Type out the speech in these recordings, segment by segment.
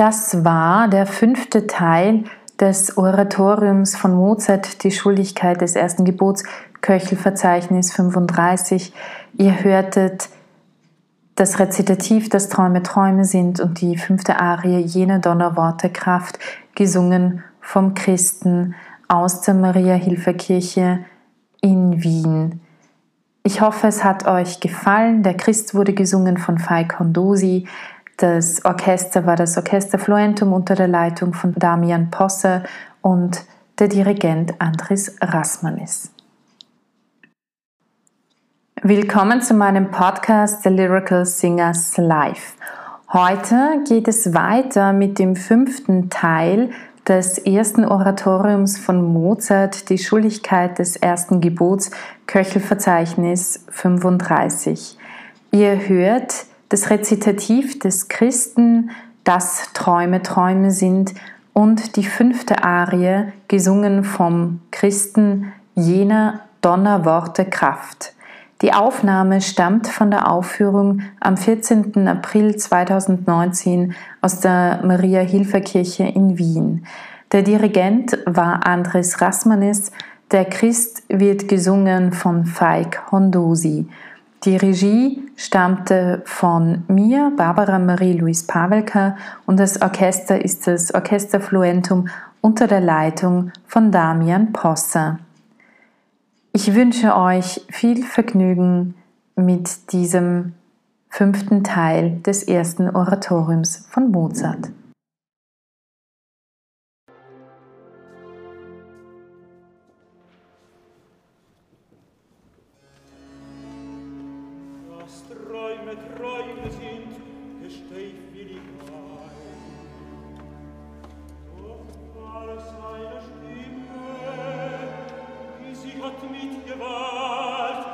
Das war der fünfte Teil des Oratoriums von Mozart, die Schuldigkeit des ersten Gebots, Köchelverzeichnis 35. Ihr hörtet das Rezitativ, das Träume Träume sind und die fünfte Arie jene Donnerworte Kraft, gesungen vom Christen aus der Maria-Hilfer-Kirche in Wien. Ich hoffe, es hat euch gefallen. Der Christ wurde gesungen von Fai Kondosi. Das Orchester war das Orchester Fluentum unter der Leitung von Damian Posse und der Dirigent Andris Rasmanis. Willkommen zu meinem Podcast The Lyrical Singers Live. Heute geht es weiter mit dem fünften Teil des ersten Oratoriums von Mozart, die Schuldigkeit des ersten Gebots, Köchelverzeichnis 35. Ihr hört das Rezitativ des Christen, das Träume Träume sind und die fünfte Arie, gesungen vom Christen, jener Donnerworte Kraft. Die Aufnahme stammt von der Aufführung am 14. April 2019 aus der Maria-Hilfer-Kirche in Wien. Der Dirigent war Andres Rasmanis, der Christ wird gesungen von Faik Hondosi. Die Regie stammte von mir, Barbara Marie-Louise Pavelka, und das Orchester ist das Orchester Fluentum unter der Leitung von Damian Posser. Ich wünsche euch viel Vergnügen mit diesem fünften Teil des ersten Oratoriums von Mozart. Träume, Träume sind, gesteig willig ein. Doch war es eine Stimme, oh, die sie hat mit Gewalt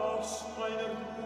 aus meiner Ruhe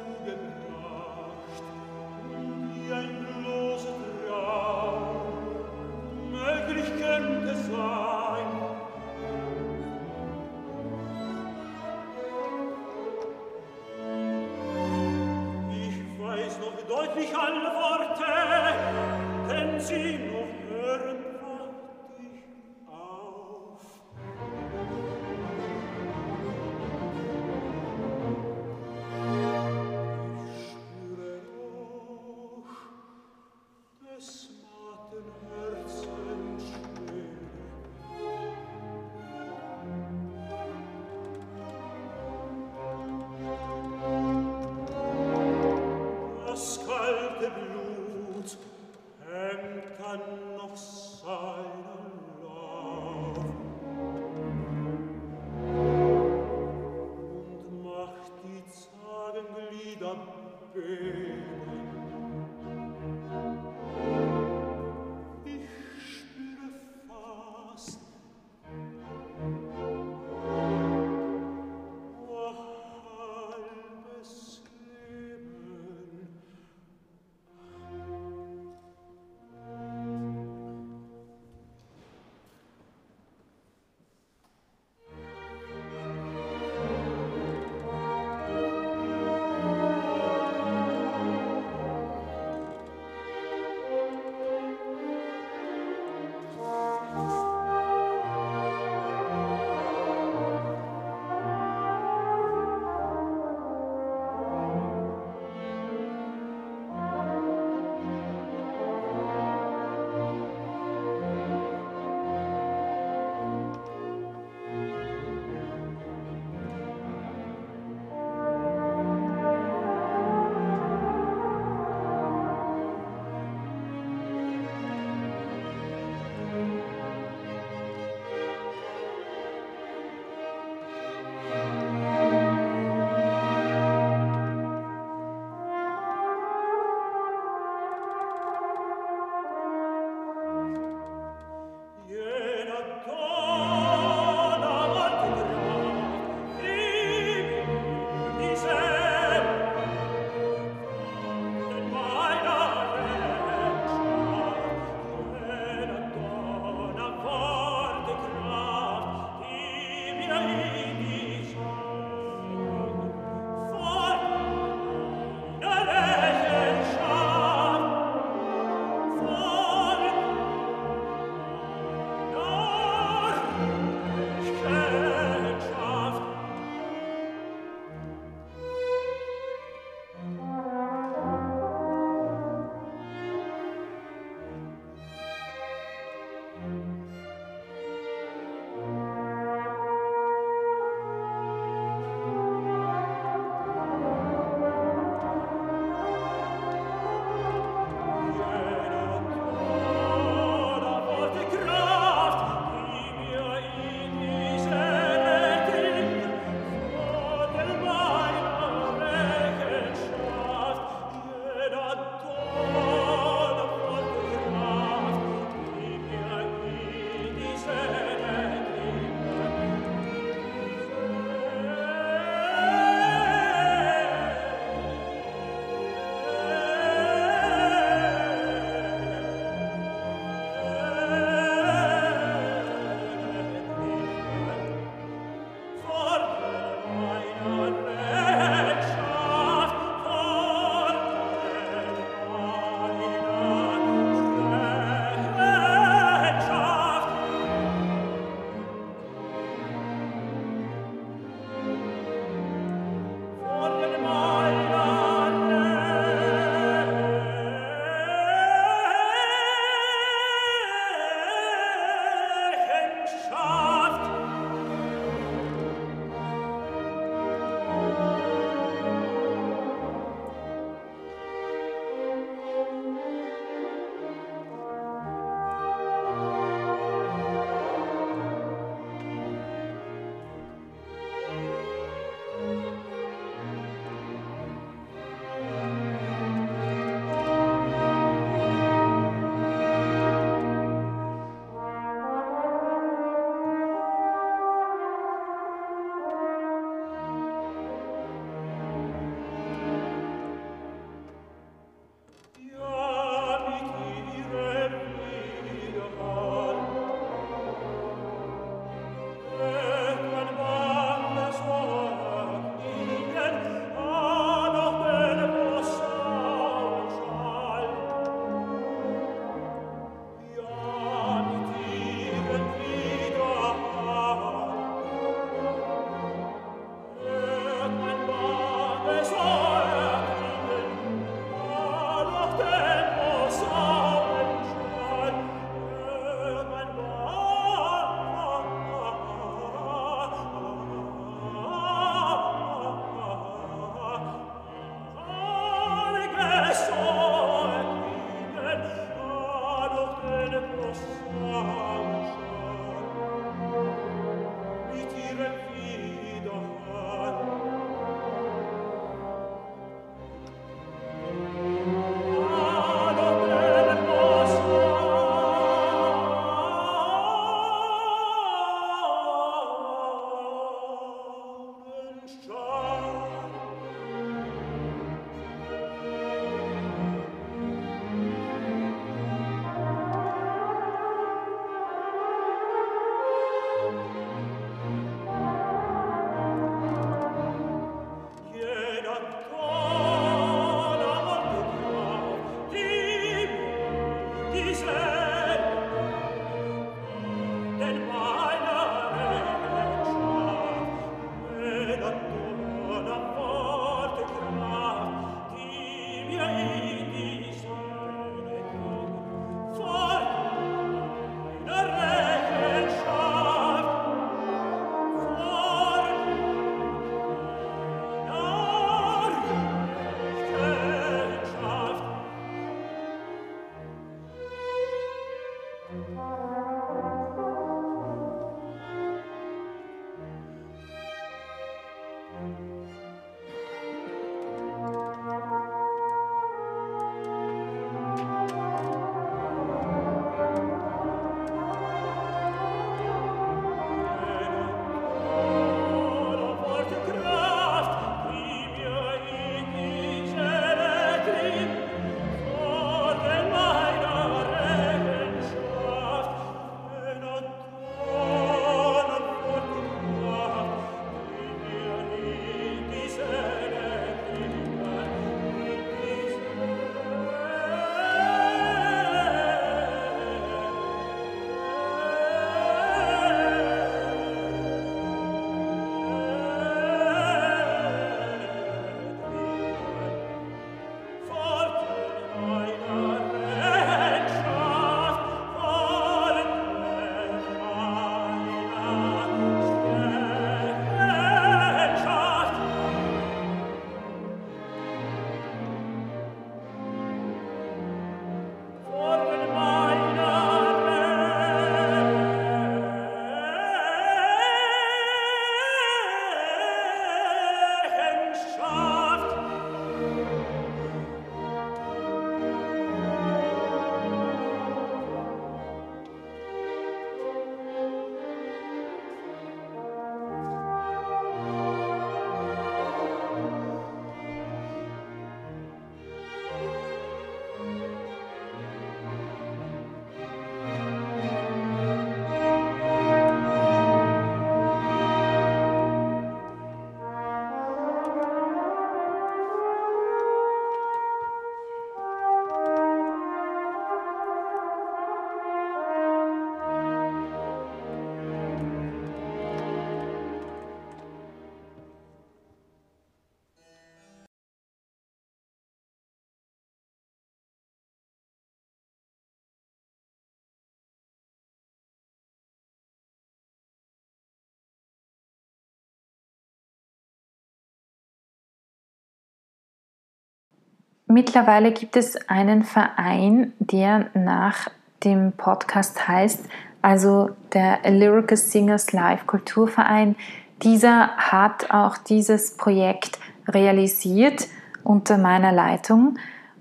Mittlerweile gibt es einen Verein, der nach dem Podcast heißt, also der Lyrical Singers Live Kulturverein. Dieser hat auch dieses Projekt realisiert unter meiner Leitung.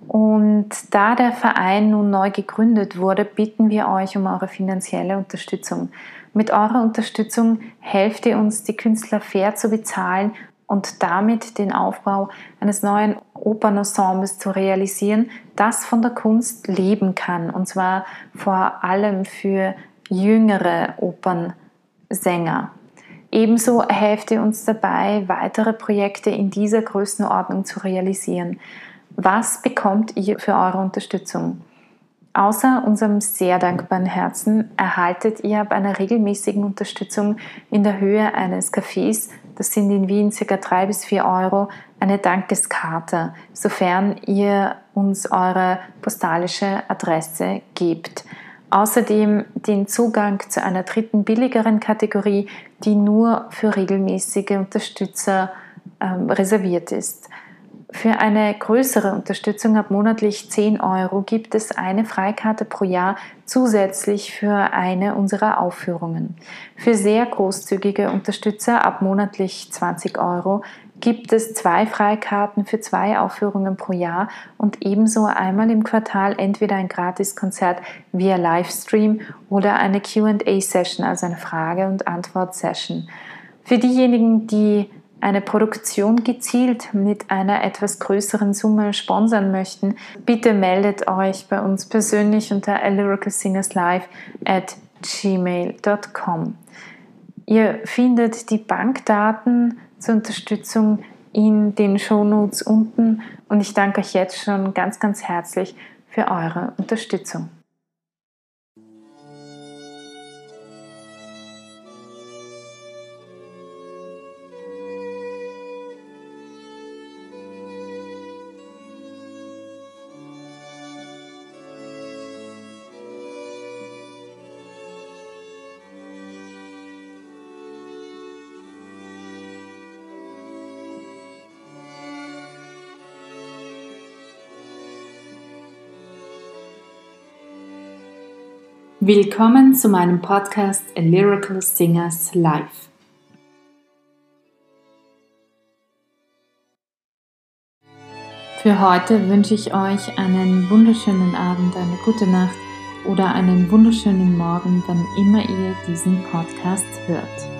Und da der Verein nun neu gegründet wurde, bitten wir euch um eure finanzielle Unterstützung. Mit eurer Unterstützung helft ihr uns, die Künstler fair zu bezahlen und damit den Aufbau eines neuen Opernensembles zu realisieren, das von der Kunst leben kann. Und zwar vor allem für jüngere Opernsänger. Ebenso helft ihr uns dabei, weitere Projekte in dieser Größenordnung zu realisieren. Was bekommt ihr für eure Unterstützung? Außer unserem sehr dankbaren Herzen erhaltet ihr bei einer regelmäßigen Unterstützung in der Höhe eines Cafés das sind in Wien ca. 3 bis 4 Euro, eine Dankeskarte, sofern ihr uns eure postalische Adresse gebt. Außerdem den Zugang zu einer dritten billigeren Kategorie, die nur für regelmäßige Unterstützer ähm, reserviert ist. Für eine größere Unterstützung ab monatlich 10 Euro gibt es eine Freikarte pro Jahr zusätzlich für eine unserer Aufführungen. Für sehr großzügige Unterstützer ab monatlich 20 Euro gibt es zwei Freikarten für zwei Aufführungen pro Jahr und ebenso einmal im Quartal entweder ein Gratiskonzert via Livestream oder eine QA-Session, also eine Frage- und Antwort-Session. Für diejenigen, die eine Produktion gezielt mit einer etwas größeren Summe sponsern möchten, bitte meldet euch bei uns persönlich unter lyricalsingerslive at gmail.com. Ihr findet die Bankdaten zur Unterstützung in den Shownotes unten und ich danke euch jetzt schon ganz, ganz herzlich für eure Unterstützung. Willkommen zu meinem Podcast A Lyrical Singers Live. Für heute wünsche ich euch einen wunderschönen Abend, eine gute Nacht oder einen wunderschönen Morgen, wann immer ihr diesen Podcast hört.